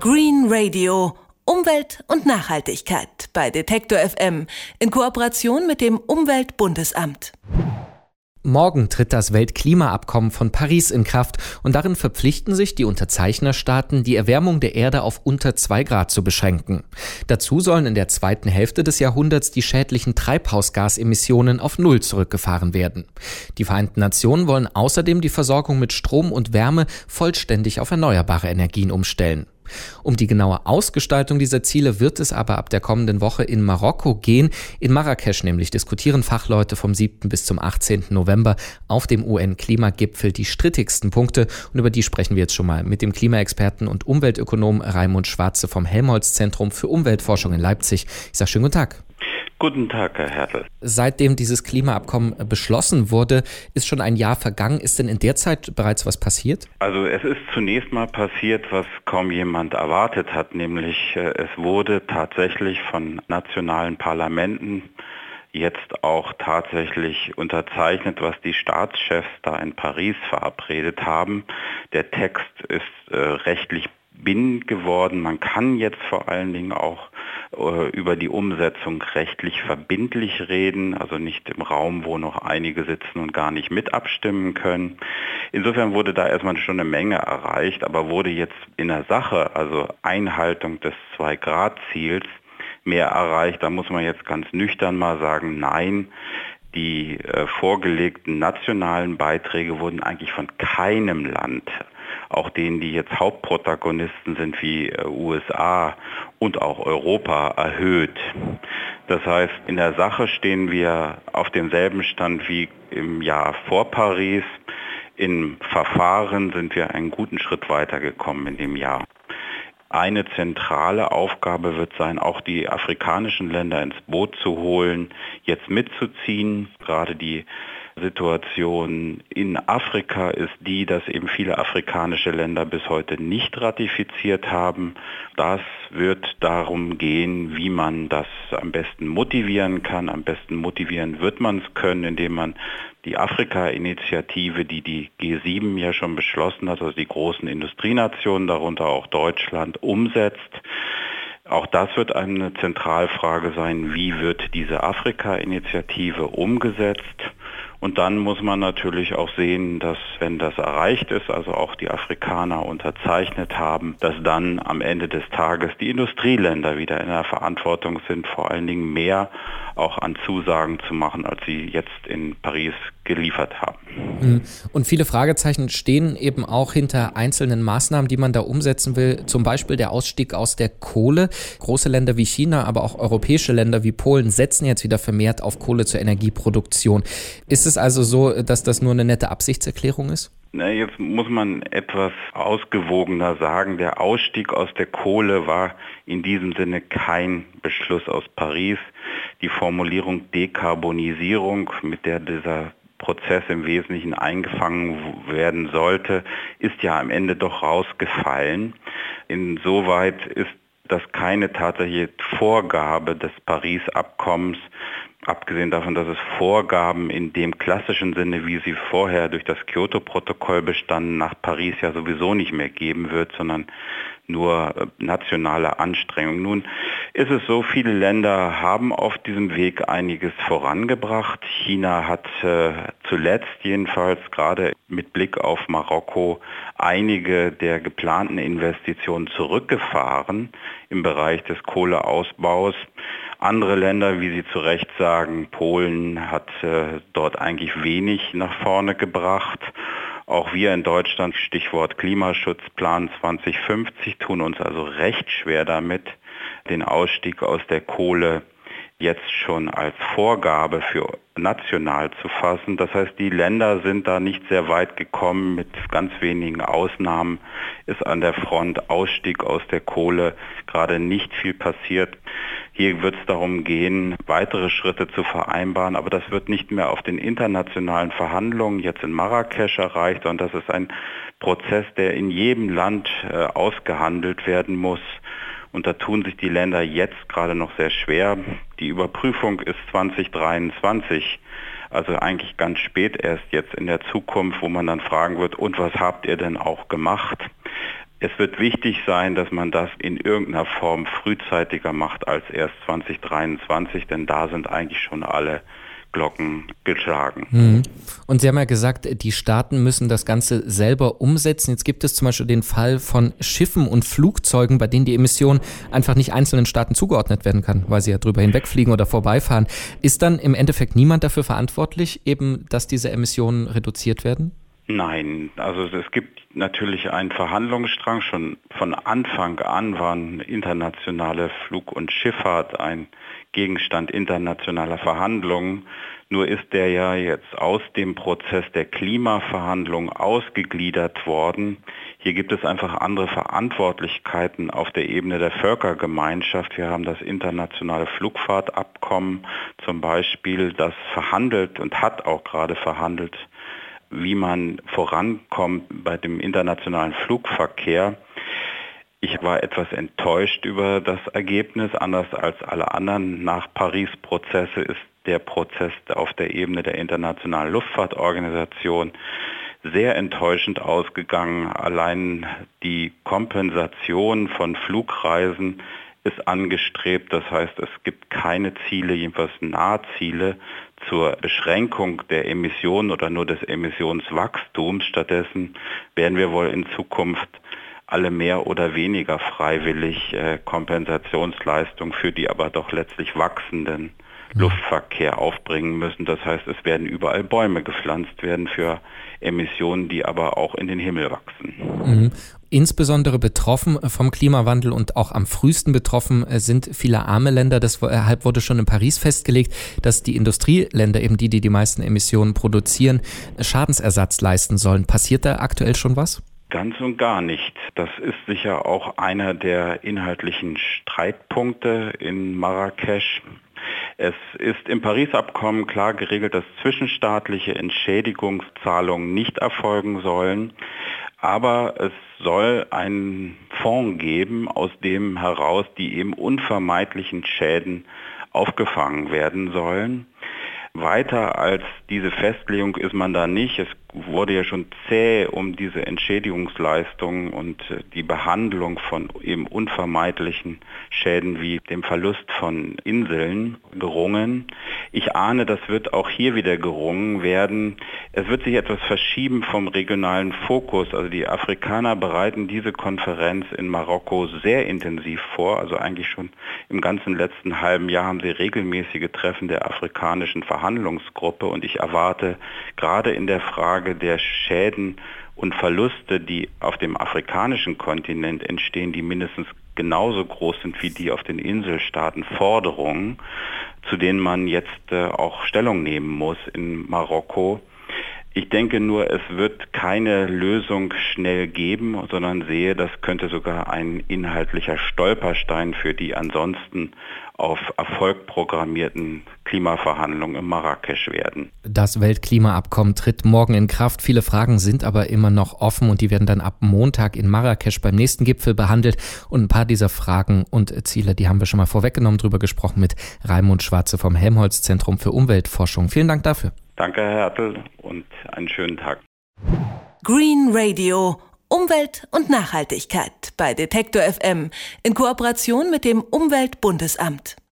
Green Radio. Umwelt und Nachhaltigkeit bei Detektor FM in Kooperation mit dem Umweltbundesamt. Morgen tritt das Weltklimaabkommen von Paris in Kraft und darin verpflichten sich die Unterzeichnerstaaten, die Erwärmung der Erde auf unter zwei Grad zu beschränken. Dazu sollen in der zweiten Hälfte des Jahrhunderts die schädlichen Treibhausgasemissionen auf Null zurückgefahren werden. Die Vereinten Nationen wollen außerdem die Versorgung mit Strom und Wärme vollständig auf erneuerbare Energien umstellen. Um die genaue Ausgestaltung dieser Ziele wird es aber ab der kommenden Woche in Marokko gehen. In Marrakesch nämlich diskutieren Fachleute vom 7. bis zum 18. November auf dem UN-Klimagipfel die strittigsten Punkte. Und über die sprechen wir jetzt schon mal mit dem Klimaexperten und Umweltökonom Raimund Schwarze vom Helmholtz-Zentrum für Umweltforschung in Leipzig. Ich sage schönen guten Tag. Guten Tag, Herr Hertel. Seitdem dieses Klimaabkommen beschlossen wurde, ist schon ein Jahr vergangen. Ist denn in der Zeit bereits was passiert? Also es ist zunächst mal passiert, was kaum jemand erwartet hat, nämlich äh, es wurde tatsächlich von nationalen Parlamenten jetzt auch tatsächlich unterzeichnet, was die Staatschefs da in Paris verabredet haben. Der Text ist äh, rechtlich bindend geworden. Man kann jetzt vor allen Dingen auch äh, über die Umsetzung rechtlich verbindlich reden, also nicht im Raum, wo noch einige sitzen und gar nicht mit abstimmen können. Insofern wurde da erstmal schon eine Menge erreicht, aber wurde jetzt in der Sache, also Einhaltung des Zwei-Grad-Ziels, mehr erreicht. Da muss man jetzt ganz nüchtern mal sagen, nein, die äh, vorgelegten nationalen Beiträge wurden eigentlich von keinem Land auch denen, die jetzt Hauptprotagonisten sind wie äh, USA und auch Europa, erhöht. Das heißt, in der Sache stehen wir auf demselben Stand wie im Jahr vor Paris. Im Verfahren sind wir einen guten Schritt weitergekommen in dem Jahr. Eine zentrale Aufgabe wird sein, auch die afrikanischen Länder ins Boot zu holen, jetzt mitzuziehen. Gerade die Situation in Afrika ist die, dass eben viele afrikanische Länder bis heute nicht ratifiziert haben. Das wird darum gehen, wie man das am besten motivieren kann. Am besten motivieren wird man es können, indem man die Afrika-Initiative, die die G7 ja schon beschlossen hat, also die großen Industrienationen, darunter auch Deutschland, umsetzt. Auch das wird eine Zentralfrage sein, wie wird diese Afrika-Initiative umgesetzt. Und dann muss man natürlich auch sehen, dass wenn das erreicht ist, also auch die Afrikaner unterzeichnet haben, dass dann am Ende des Tages die Industrieländer wieder in der Verantwortung sind, vor allen Dingen mehr auch an Zusagen zu machen, als sie jetzt in Paris geliefert haben. Mhm. Und viele Fragezeichen stehen eben auch hinter einzelnen Maßnahmen, die man da umsetzen will. Zum Beispiel der Ausstieg aus der Kohle. Große Länder wie China, aber auch europäische Länder wie Polen setzen jetzt wieder vermehrt auf Kohle zur Energieproduktion. Ist es also so, dass das nur eine nette Absichtserklärung ist? Na, jetzt muss man etwas ausgewogener sagen. Der Ausstieg aus der Kohle war in diesem Sinne kein Beschluss aus Paris. Die Formulierung Dekarbonisierung, mit der dieser Prozess im Wesentlichen eingefangen werden sollte, ist ja am Ende doch rausgefallen. Insoweit ist das keine tatsächliche Vorgabe des Paris-Abkommens, abgesehen davon, dass es Vorgaben in dem klassischen Sinne, wie sie vorher durch das Kyoto-Protokoll bestanden, nach Paris ja sowieso nicht mehr geben wird, sondern nur äh, nationale Anstrengungen. Nun ist es so, viele Länder haben auf diesem Weg einiges vorangebracht. China hat äh, zuletzt jedenfalls gerade mit Blick auf Marokko einige der geplanten Investitionen zurückgefahren im Bereich des Kohleausbaus. Andere Länder, wie Sie zu Recht sagen, Polen hat äh, dort eigentlich wenig nach vorne gebracht. Auch wir in Deutschland, Stichwort Klimaschutzplan 2050, tun uns also recht schwer damit, den Ausstieg aus der Kohle jetzt schon als Vorgabe für national zu fassen. Das heißt, die Länder sind da nicht sehr weit gekommen. Mit ganz wenigen Ausnahmen ist an der Front Ausstieg aus der Kohle gerade nicht viel passiert. Hier wird es darum gehen, weitere Schritte zu vereinbaren, aber das wird nicht mehr auf den internationalen Verhandlungen jetzt in Marrakesch erreicht, sondern das ist ein Prozess, der in jedem Land äh, ausgehandelt werden muss. Und da tun sich die Länder jetzt gerade noch sehr schwer. Die Überprüfung ist 2023, also eigentlich ganz spät erst jetzt in der Zukunft, wo man dann fragen wird, und was habt ihr denn auch gemacht? Es wird wichtig sein, dass man das in irgendeiner Form frühzeitiger macht als erst 2023, denn da sind eigentlich schon alle Glocken geschlagen. Mhm. Und Sie haben ja gesagt, die Staaten müssen das Ganze selber umsetzen. Jetzt gibt es zum Beispiel den Fall von Schiffen und Flugzeugen, bei denen die Emission einfach nicht einzelnen Staaten zugeordnet werden kann, weil sie ja drüber hinwegfliegen oder vorbeifahren. Ist dann im Endeffekt niemand dafür verantwortlich, eben, dass diese Emissionen reduziert werden? Nein, also es gibt natürlich einen Verhandlungsstrang. Schon von Anfang an waren internationale Flug- und Schifffahrt ein Gegenstand internationaler Verhandlungen. Nur ist der ja jetzt aus dem Prozess der Klimaverhandlungen ausgegliedert worden. Hier gibt es einfach andere Verantwortlichkeiten auf der Ebene der Völkergemeinschaft. Wir haben das internationale Flugfahrtabkommen zum Beispiel, das verhandelt und hat auch gerade verhandelt wie man vorankommt bei dem internationalen Flugverkehr. Ich war etwas enttäuscht über das Ergebnis. Anders als alle anderen nach Paris-Prozesse ist der Prozess auf der Ebene der Internationalen Luftfahrtorganisation sehr enttäuschend ausgegangen. Allein die Kompensation von Flugreisen ist angestrebt. Das heißt, es gibt keine Ziele, jedenfalls Nahziele zur Beschränkung der Emissionen oder nur des Emissionswachstums. Stattdessen werden wir wohl in Zukunft alle mehr oder weniger freiwillig äh, Kompensationsleistungen für die aber doch letztlich wachsenden mhm. Luftverkehr aufbringen müssen. Das heißt, es werden überall Bäume gepflanzt werden für Emissionen, die aber auch in den Himmel wachsen. Insbesondere betroffen vom Klimawandel und auch am frühesten betroffen äh, sind viele arme Länder. Deshalb wurde schon in Paris festgelegt, dass die Industrieländer, eben die, die die meisten Emissionen produzieren, Schadensersatz leisten sollen. Passiert da aktuell schon was? Ganz und gar nicht. Das ist sicher auch einer der inhaltlichen Streitpunkte in Marrakesch. Es ist im Paris-Abkommen klar geregelt, dass zwischenstaatliche Entschädigungszahlungen nicht erfolgen sollen. Aber es soll einen Fonds geben, aus dem heraus die eben unvermeidlichen Schäden aufgefangen werden sollen. Weiter als diese Festlegung ist man da nicht. Es wurde ja schon zäh um diese Entschädigungsleistung und äh, die Behandlung von eben unvermeidlichen Schäden wie dem Verlust von Inseln gerungen. Ich ahne, das wird auch hier wieder gerungen werden. Es wird sich etwas verschieben vom regionalen Fokus. Also die Afrikaner bereiten diese Konferenz in Marokko sehr intensiv vor. Also eigentlich schon im ganzen letzten halben Jahr haben sie regelmäßige Treffen der afrikanischen Verhandlungsgruppe und ich erwarte gerade in der Frage der Schäden und Verluste, die auf dem afrikanischen Kontinent entstehen, die mindestens genauso groß sind wie die auf den Inselstaaten, Forderungen, zu denen man jetzt äh, auch Stellung nehmen muss in Marokko. Ich denke nur, es wird keine Lösung schnell geben, sondern sehe, das könnte sogar ein inhaltlicher Stolperstein für die ansonsten auf Erfolg programmierten Klimaverhandlungen in Marrakesch werden. Das Weltklimaabkommen tritt morgen in Kraft. Viele Fragen sind aber immer noch offen und die werden dann ab Montag in Marrakesch beim nächsten Gipfel behandelt. Und ein paar dieser Fragen und Ziele, die haben wir schon mal vorweggenommen, drüber gesprochen mit Raimund Schwarze vom Helmholtz Zentrum für Umweltforschung. Vielen Dank dafür. Danke, Herr Hertel, und einen schönen Tag. Green Radio. Umwelt und Nachhaltigkeit bei Detektor FM in Kooperation mit dem Umweltbundesamt.